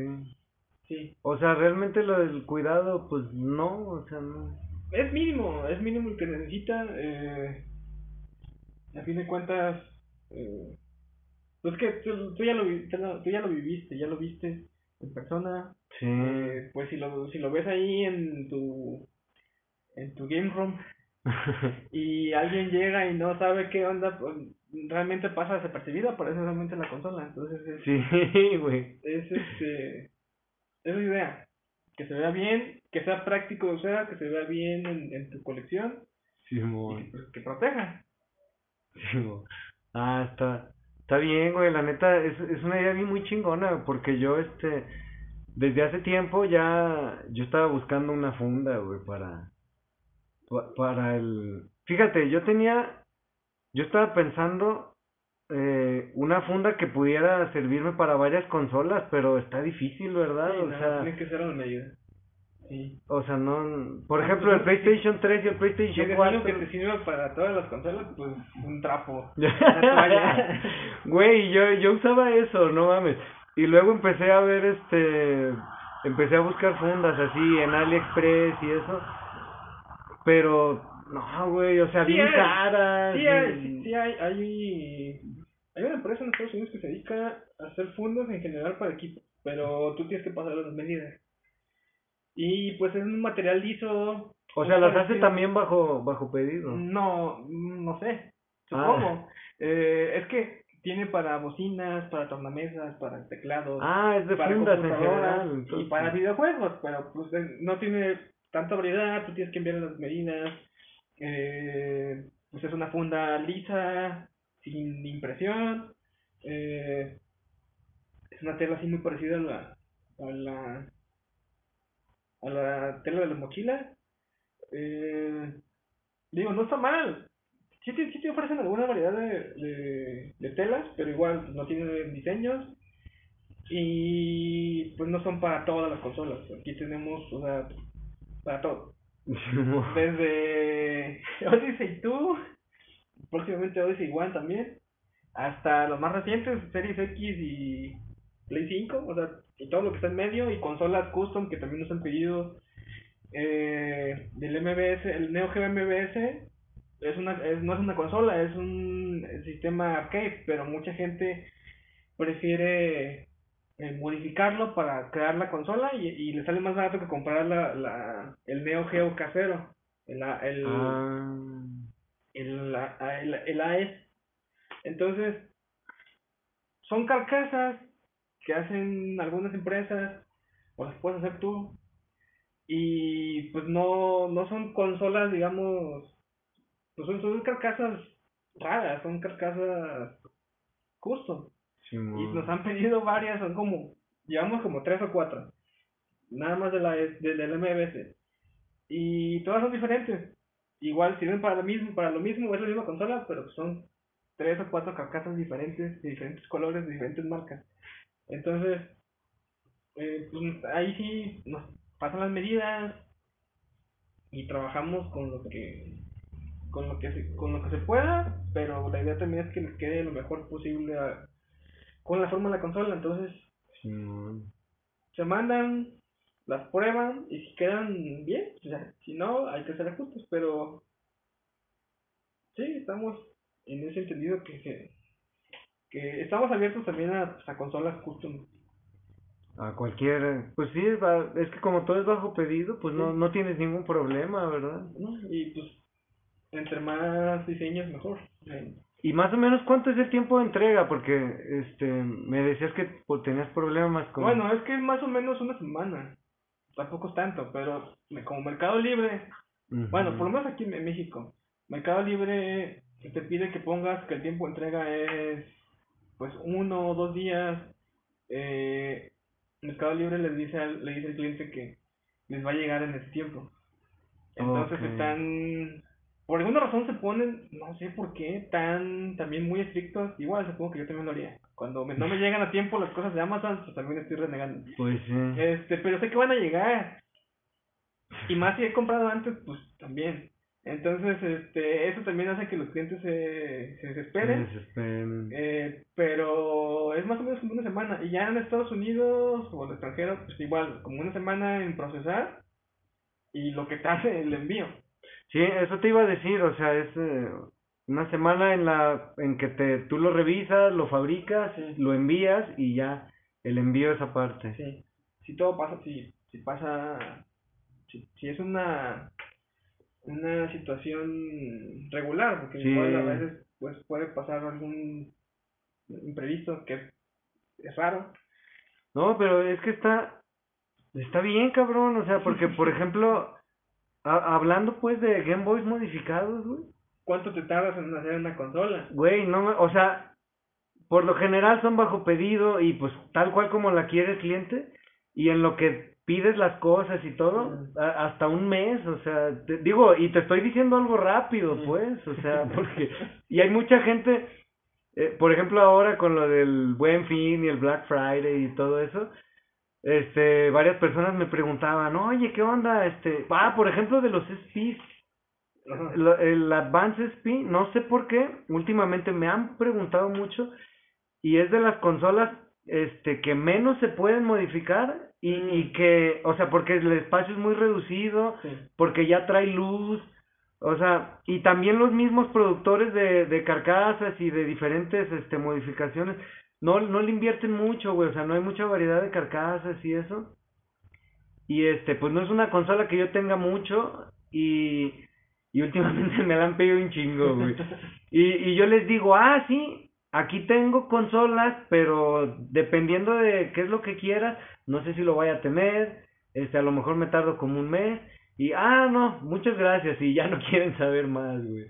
S4: Sí.
S3: O sea, realmente lo del cuidado, pues no, o sea, no.
S4: Es mínimo, es mínimo el que necesita. Eh, a fin de cuentas, eh, pues que tú, tú ya lo, tú ya lo viviste, ya lo viste en persona.
S3: Sí.
S4: Eh, pues si lo, si lo ves ahí en tu, en tu game room [LAUGHS] y alguien llega y no sabe qué onda, pues realmente pasa desapercibido, aparece solamente en la consola. Entonces es,
S3: sí, [LAUGHS] güey.
S4: es este, es la idea. Que se vea bien, que sea práctico de usar, que se vea bien en, en tu colección y
S3: Simón.
S4: que, pues, que proteja.
S3: Simón. Ah, está, está bien, güey, la neta, es, es una idea muy chingona, porque yo, este, desde hace tiempo ya, yo estaba buscando una funda, güey, para, pa- para el, fíjate, yo tenía, yo estaba pensando, eh, una funda que pudiera servirme para varias consolas, pero está difícil, ¿verdad?
S4: Sí,
S3: o
S4: no,
S3: sea,
S4: tiene que ser a la medida. Sí.
S3: o sea, no, por
S4: Ah,
S3: ejemplo,
S4: pues,
S3: el PlayStation 3 y el PlayStation
S4: es
S3: 4.
S4: algo que te sirva para todas las consolas, pues un trapo. [LAUGHS]
S3: Güey, yo, yo usaba eso, no mames. Y luego empecé a ver este, empecé a buscar fundas así en AliExpress y eso. Pero, no, güey, o sea,
S4: Sí
S3: bien
S4: hay,
S3: caras.
S4: Sí, hay,
S3: y-
S4: sí hay, hay, hay una empresa en Estados Unidos que se dedica a hacer fundas en general para equipos, pero tú tienes que pasar las medidas. Y pues es un material liso.
S3: O sea, las hace también bajo, bajo pedido.
S4: No, no sé,
S3: Ah.
S4: supongo. Eh, es que tiene para bocinas, para tornamesas, para teclados,
S3: Ah, es de
S4: para
S3: fundas en
S4: y para videojuegos, pero pues eh, no tiene tanta variedad, tú tienes que enviar las medidas, eh, pues es una funda lisa, sin impresión, eh, es una tela así muy parecida a la, a la, a la tela de la mochila, eh, digo, no está mal, sí te, sí te ofrecen alguna variedad de, de, de telas, pero igual no tienen diseños, y pues no son para todas las consolas. Aquí tenemos, o sea, para todo. [LAUGHS] Desde [LAUGHS] Odyssey 2, próximamente Odyssey 1 también, hasta los más recientes, Series X y Play 5, o sea, y todo lo que está en medio, y consolas custom que también nos han pedido eh, del MBS, el Neo Geo MBS. Es una, es, no es una consola, es un sistema arcade, pero mucha gente prefiere eh, modificarlo para crear la consola y, y le sale más barato que comprar la, la, el Neo Geo casero, el, el,
S3: Ah,
S4: el, el, el AES. Entonces, son carcasas que hacen algunas empresas o las puedes hacer tú y pues no, no son consolas, digamos, pues son, son carcasas raras, son carcasas custom.
S3: Sí,
S4: Y nos han pedido varias, son como, llevamos como tres o cuatro. Nada más de la de, del MBS. Y todas son diferentes. Igual sirven para lo mismo, para lo mismo, es la misma consola, pero son tres o cuatro carcasas diferentes, de diferentes colores, de diferentes marcas. Entonces, eh, pues, ahí sí nos pasan las medidas y trabajamos con lo que con lo que se, con lo que se pueda, pero la idea también es que les quede lo mejor posible a- con la forma de la consola, entonces
S3: sí,
S4: se mandan, las prueban y si quedan bien, pues ya, si no, hay que hacer ajustes, pero sí, estamos en ese entendido que, que, que estamos abiertos también a, a consolas custom.
S3: A cualquier, pues sí, es, que como todo es bajo pedido, pues no,
S4: Sí.
S3: no tienes ningún problema, ¿verdad?
S4: ¿no? Y pues, entre más diseños, mejor. Eh,
S3: Y más o menos, ¿cuánto es el tiempo de entrega? Porque, este, me decías que pues, tenías problemas con...
S4: Bueno, es que es más o menos una semana. Tampoco es tanto, pero como Mercado Libre, bueno, por lo menos aquí en México, Mercado Libre te pide que pongas que el tiempo de entrega es pues uno o dos días. Eh, Mercado Libre les dice al, le dice al cliente que les va a llegar en ese tiempo. Entonces están, por alguna razón se ponen, no sé por qué, tan también muy estrictos. Igual supongo que yo también lo haría. Cuando me- no me llegan a tiempo las cosas de Amazon, pues también estoy renegando.
S3: Pues sí.
S4: Este, pero sé que van a llegar. Y más si he comprado antes, pues también. Entonces, este, eso también hace que los clientes se, se desesperen.
S3: Se desesperen.
S4: Eh, pero es más o menos como una semana. Y ya en Estados Unidos o en el extranjero, pues igual, como una semana en procesar y lo que tarde el envío.
S3: Sí, eso te iba a decir, o sea, es eh, una semana en la en que te tú lo revisas, lo fabricas,
S4: Sí.
S3: lo envías y ya el envío es aparte.
S4: Sí. Si todo pasa, si, si pasa, si, si es una, una situación regular, porque
S3: Sí.
S4: igual a veces pues puede pasar algún imprevisto que es, raro.
S3: No, pero es que está está bien, cabrón, o sea, porque por ejemplo, a- hablando pues de Game Boys modificados, güey.
S4: ¿Cuánto te tardas en hacer una consola?
S3: Güey, no o sea, por lo general son bajo pedido y pues tal cual como la quiere el cliente y en lo que pides las cosas y todo, a- hasta un mes, o sea, te- digo, y te estoy diciendo algo rápido, pues, o sea, [LAUGHS] porque, y hay mucha gente, eh, por ejemplo ahora con lo del Buen Fin y el Black Friday y todo eso, este, varias personas me preguntaban, oye, ¿qué onda? Este, ah, por ejemplo de los SPs, lo- el Advance SP, no sé por qué, últimamente me han preguntado mucho y es de las consolas este que menos se pueden modificar y, y que, o sea, porque el espacio es muy reducido,
S4: Sí.
S3: porque ya trae luz, o sea, y también los mismos productores de, de carcasas y de diferentes este modificaciones no no le invierten mucho, güey, o sea, no hay mucha variedad de carcasas y eso. Y este, pues no es una consola que yo tenga mucho y y últimamente [LAUGHS] me la han pedido un chingo, güey. [LAUGHS] Y, y yo les digo, ah, sí, aquí tengo consolas, pero dependiendo de qué es lo que quieras, no sé si lo vaya a tener, este, a lo mejor me tardo como un mes, y, ah, no, muchas gracias, y ya no [LAUGHS] quieren saber más, güey.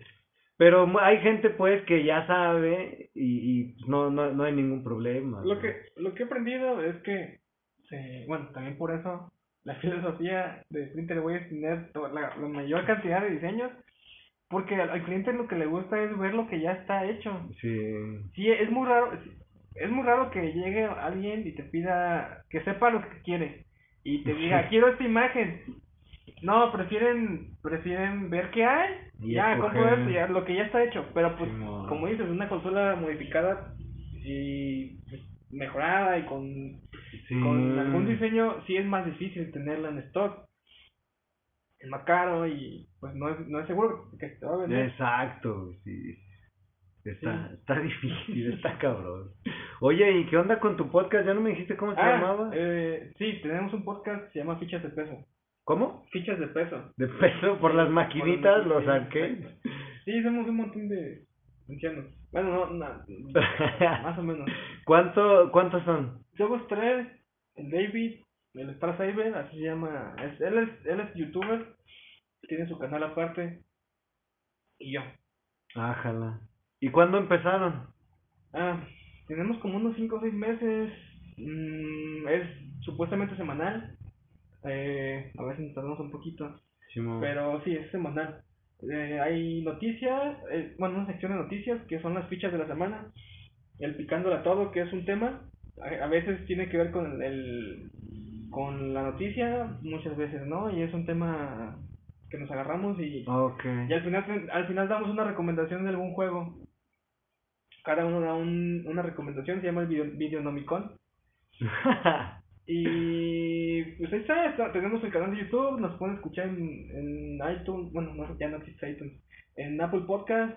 S3: Pero hay gente, pues, que ya sabe, y, y no, no, no hay ningún problema.
S4: Lo
S3: güey.
S4: que, lo que he aprendido es que, bueno, también por eso la [LAUGHS] filosofía de Printerway es tener la, la mayor cantidad de diseños, porque al, al cliente lo que le gusta es ver lo que ya está hecho.
S3: Sí,
S4: Sí, es muy raro, es muy raro que llegue alguien y te pida que sepa lo que quiere y te diga, quiero esta imagen. No, prefieren prefieren ver qué hay,
S3: Y
S4: ya, compro esto, ya, lo que ya está hecho, pero pues, como dices, una consola modificada y pues, mejorada y con,
S3: sí.
S4: con algún diseño, sí es más difícil tenerla en stock. Es más caro y pues no es, no es seguro que te va a vender.
S3: Exacto, sí. Está,
S4: Sí.
S3: está [LAUGHS] difícil, está cabrón. Oye, ¿y qué onda con tu podcast? ¿Ya no me dijiste cómo se
S4: Ah,
S3: llamaba?
S4: eh, sí, tenemos un podcast que se llama Fichas de Peso.
S3: ¿Cómo?
S4: Fichas de peso.
S3: De peso por las maquinitas,
S4: Por
S3: los arcades.
S4: Sí, somos un montón de ancianos. Bueno, no, no, [LAUGHS] más o menos.
S3: ¿Cuánto, ¿Cuántos son?
S4: Somos tres, el David, el Star Saber, así se llama. Es, él, es, él es youtuber, tiene su canal aparte. Y yo.
S3: Ájala. ¿Y cuándo empezaron?
S4: Ah, tenemos como unos 5 o 6 meses. mm, es supuestamente semanal. Eh, a veces nos tardamos un poquito.
S3: Simón.
S4: Pero sí, es semanal. Eh, hay noticias, eh, bueno, una sección de noticias que son las fichas de la semana. El picándola todo, que es un tema. A, a veces tiene que ver con el, con la noticia, muchas veces no, y es un tema que nos agarramos y,
S3: Ok.
S4: y al final al final damos una recomendación de algún juego. Cada uno da un, una recomendación, se llama el video, Videonomicon. [LAUGHS] Y pues ahí está, está- tenemos el canal de YouTube, nos pueden escuchar en, en iTunes, bueno, no, ya no existe iTunes, en Apple Podcast,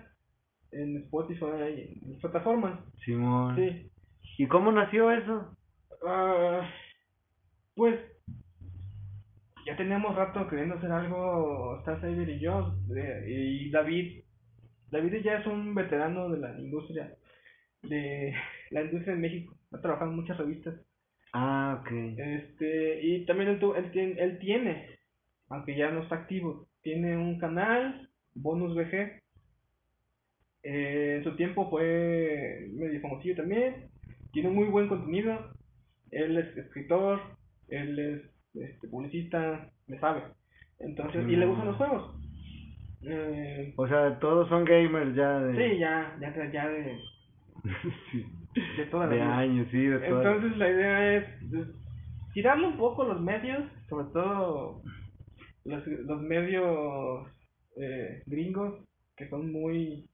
S4: en Spotify, en las plataformas,
S3: Simón.
S4: sí.
S3: ¿Y cómo nació eso?
S4: Ah, pues ya teníamos rato queriendo hacer algo, Star Saber y yo, eh, y David, David ya es un veterano de la industria, de [LAUGHS] la industria en México, ha trabajado en muchas revistas.
S3: Ah, ok.
S4: Este, y también él, él, tiene, él tiene, aunque ya no está activo, tiene un canal, Bonus VG. Eh, en su tiempo fue medio famosillo también. Tiene muy buen contenido. Él es escritor, él es este, publicista, le sabe. Entonces, y le gustan los juegos. Eh,
S3: O sea, todos son gamers ya de...
S4: sí, ya, ya, de,
S3: Sí. [LAUGHS]
S4: de toda la
S3: De
S4: vida.
S3: años, sí, de toda...
S4: Entonces la idea es pues, tirarle un poco los medios, sobre todo los, los medios eh, gringos, que son muy...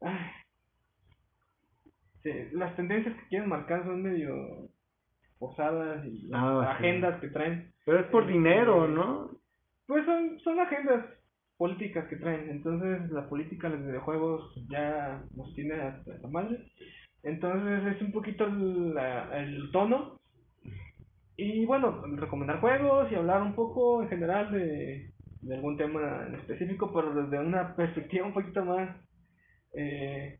S4: ay, sí, las tendencias que quieren marcar son medio forzadas y las
S3: Ah, sí.
S4: agendas que traen,
S3: Pero es por
S4: Este,
S3: dinero, ¿no?
S4: pues son, son agendas políticas que traen. Entonces la política de los videojuegos ya nos tiene hasta la madre. Entonces es un poquito la- el tono. Y bueno, recomendar juegos y hablar un poco en general de, de algún tema en específico, pero desde una perspectiva un poquito más, eh,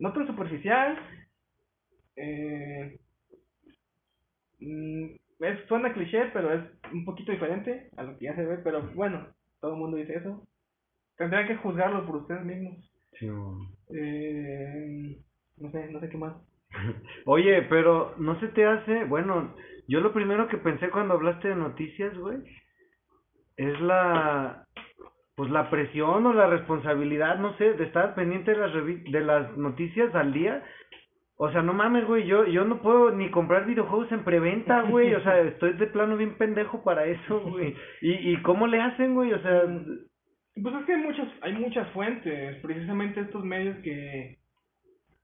S4: no tan superficial. Eh, mm, es, suena cliché, pero es un poquito diferente a lo que ya se ve, pero bueno, todo el mundo dice eso. Tendrán que juzgarlo por ustedes mismos. Eh, no sé, no sé qué más. [LAUGHS]
S3: Oye, pero no se te hace, bueno, yo lo primero que pensé cuando hablaste de noticias, güey, es la, pues la presión o la responsabilidad, no sé, de estar pendiente de las revi- de las noticias al día. O sea, no mames, güey, yo, yo no puedo ni comprar videojuegos en preventa, güey, o sea, estoy de plano bien pendejo para eso, güey. ¿Y, y cómo le hacen, güey? O sea,
S4: Pues es que hay muchas, hay muchas fuentes, precisamente estos medios que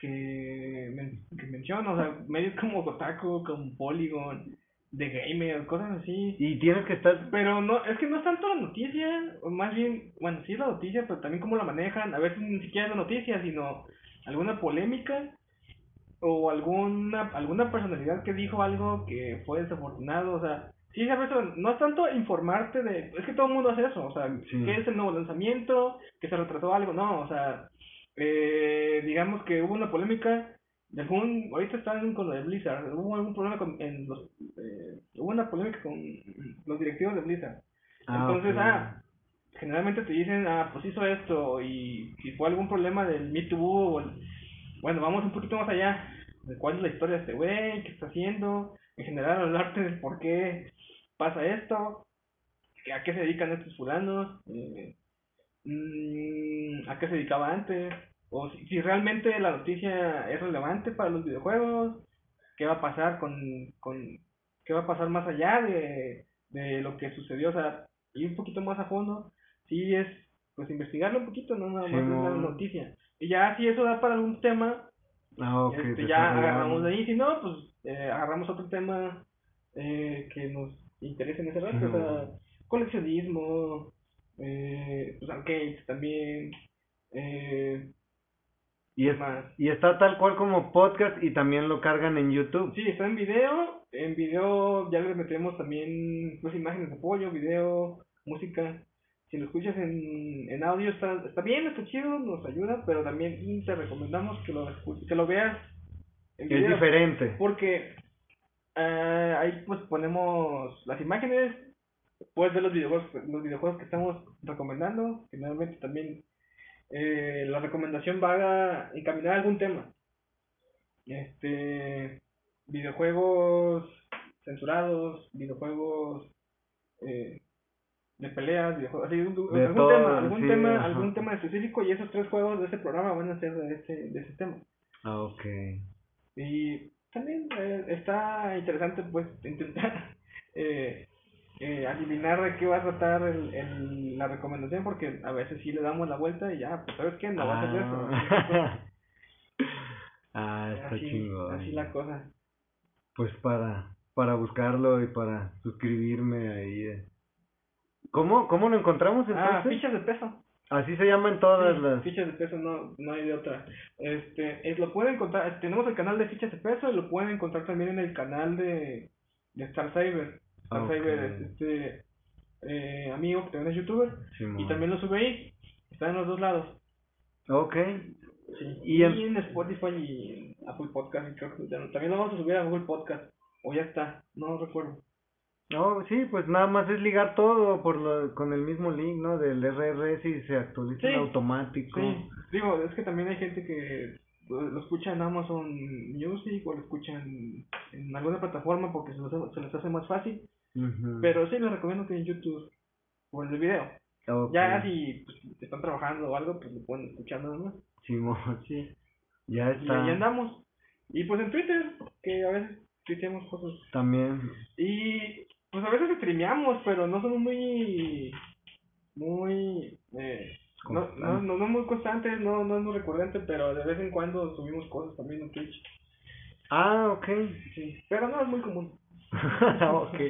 S4: que, men- que menciono, o sea, medios como Kotaku, como Polygon, de Gamer, cosas así.
S3: y tienes que estar,
S4: Pero no, es que no es tanto la noticia, o más bien, bueno, sí es la noticia, pero también cómo la manejan. A veces ni siquiera es la noticia, sino alguna polémica o alguna alguna personalidad que dijo algo que fue desafortunado, o sea, sí, veces no es tanto informarte de, es que todo el mundo hace eso, o sea,
S3: Sí.
S4: que es el nuevo lanzamiento, que se retrasó algo, no, o sea, eh, digamos que hubo una polémica de algún, ahorita están con lo de Blizzard, hubo algún problema con, en los, eh, hubo una polémica con los directivos de Blizzard.
S3: Ah,
S4: Entonces, ah, generalmente te dicen, ah, pues hizo esto, y si fue algún problema del Me Too, o el- bueno, vamos un poquito más allá, de cuál es la historia de este güey, qué está haciendo, en general hablarte del por qué pasa esto, a qué se dedican estos fulanos, eh, mm, a qué se dedicaba antes, o si, si realmente la noticia es relevante para los videojuegos, qué va a pasar con, con qué va a pasar más allá de, de lo que sucedió, o sea, ir un poquito más a fondo, sí es pues investigarlo un poquito, no nada más
S3: Simón.
S4: una noticia. Y ya si eso da para algún tema,
S3: Ah,
S4: este,
S3: te
S4: ya agarramos de ahí, si no, pues eh, agarramos otro tema eh, que nos interese en ese rato, o sea, coleccionismo, eh, pues arcades también, eh,
S3: Y,
S4: ¿qué
S3: es,
S4: más?
S3: y está tal cual como podcast y también lo cargan en YouTube.
S4: Sí, está en video, en video ya le metemos también pues imágenes de apoyo, video, música. Si lo escuchas en, en audio está, está bien, está chido, nos ayuda, pero también te recomendamos que lo, que lo veas en
S3: es diferente.
S4: Porque eh, ahí pues ponemos las imágenes, puedes ver los videojuegos, los videojuegos que estamos recomendando. Generalmente también eh, la recomendación va a encaminar a algún tema. este, videojuegos censurados, videojuegos eh, de peleas, videojuegos,
S3: De
S4: algún
S3: todo,
S4: tema, algún
S3: sí,
S4: tema,
S3: ajá.
S4: algún tema específico y esos tres juegos de ese programa van a ser de ese, de ese tema.
S3: Ah, ok.
S4: Y también eh, está interesante pues intentar [LAUGHS] eh, eh, adivinar de qué va a tratar el, el- la recomendación porque a veces sí le damos la vuelta y ya, pues sabes qué, no va a hacer eso. [LAUGHS]
S3: Ah. está
S4: Así, así la cosa.
S3: Pues para, para buscarlo y para suscribirme ahí. ¿Cómo, ¿Cómo lo encontramos entonces?
S4: Ah, fichas de peso.
S3: Así se llaman todas
S4: Sí,
S3: las...
S4: Fichas de peso no, no hay de otra. Este, es, lo pueden encontrar, tenemos el canal de fichas de peso y lo pueden encontrar también en el canal de, de Star Saber. Star
S3: Ok.
S4: Saber es este eh, amigo que también es youtuber y también lo sube ahí. Está en los dos lados.
S3: Ok.
S4: Sí.
S3: Y
S4: Y,
S3: en-
S4: en Spotify y en Apple Podcast y creo que también lo vamos a subir a Google Podcast. O ya está, no recuerdo.
S3: No, sí, pues nada más es ligar todo por lo, con el mismo link, ¿no? Del RRS y se actualiza en
S4: Sí.
S3: automático.
S4: Sí, digo, es que también hay gente que lo escucha en Amazon Music o lo escucha en, en alguna plataforma porque se les, hace- se les hace más fácil. Pero sí les recomiendo que en YouTube o en el video.
S3: Ok.
S4: Ya si pues, están trabajando o algo, pues lo pueden escuchar nada más.
S3: Simón.
S4: Sí.
S3: Ya
S4: Y
S3: está.
S4: ahí andamos. Y pues en Twitter, que a veces tuiteamos cosas.
S3: También.
S4: Y pues a veces streameamos, pero no somos muy. Muy. Eh, no, no, no, no muy constantes, no, no es muy recurrente, pero de vez en cuando subimos cosas también en Twitch.
S3: Ah, ok.
S4: Sí, pero no es muy común. [LAUGHS]
S3: ok.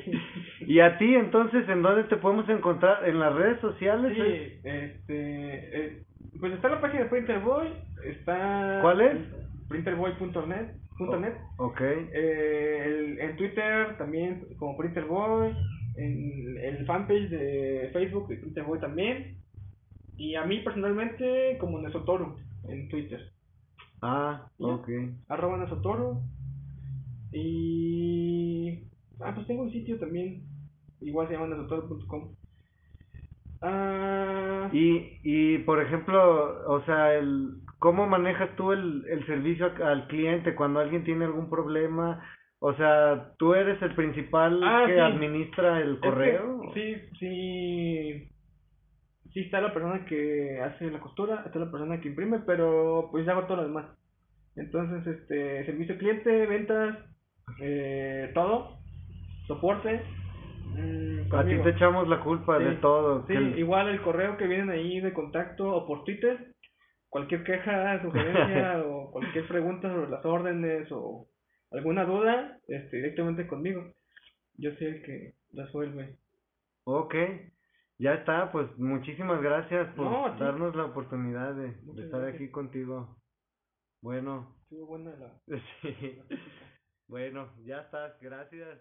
S3: ¿Y a ti entonces en dónde te podemos encontrar? ¿En las redes sociales?
S4: Sí,
S3: eh?
S4: este. eh, pues está la página de Printerboy, está.
S3: ¿Cuál es?
S4: Printerboy.net. punto net.
S3: Ok.
S4: Eh, el- en Twitter también como Printerboy, en el fanpage de Facebook de Printerboy también, y a mí personalmente como Nesotoro en Twitter,
S3: Ah,
S4: ¿Ya?
S3: ok.
S4: arroba Nesotoro, y... Ah, pues tengo un sitio también, igual se llama nesotoro.com. Ah,
S3: Y, y por ejemplo, o sea, el, ¿cómo manejas tú el, el servicio al cliente cuando alguien tiene algún problema? O sea, ¿tú eres el principal
S4: Ah,
S3: que
S4: sí.
S3: administra el
S4: Es que
S3: correo?
S4: sí, sí. Sí está la persona que hace la costura, está la persona que imprime, pero pues hago todo lo demás. Entonces, este, servicio al cliente, ventas, eh, todo, soporte. mm,
S3: A ti te echamos la culpa de todo.
S4: Sí,
S3: el-
S4: igual el correo que vienen ahí de contacto o por Twitter, cualquier queja, [LAUGHS] sugerencia o cualquier pregunta sobre las órdenes o alguna duda, este, directamente conmigo. Yo soy el que resuelve.
S3: Ok, ya está, pues muchísimas gracias por
S4: No,
S3: darnos la oportunidad de, estar
S4: gracias.
S3: aquí contigo. Bueno,
S4: Estuvo buena la... [LAUGHS]
S3: sí. Bueno, ya está, gracias.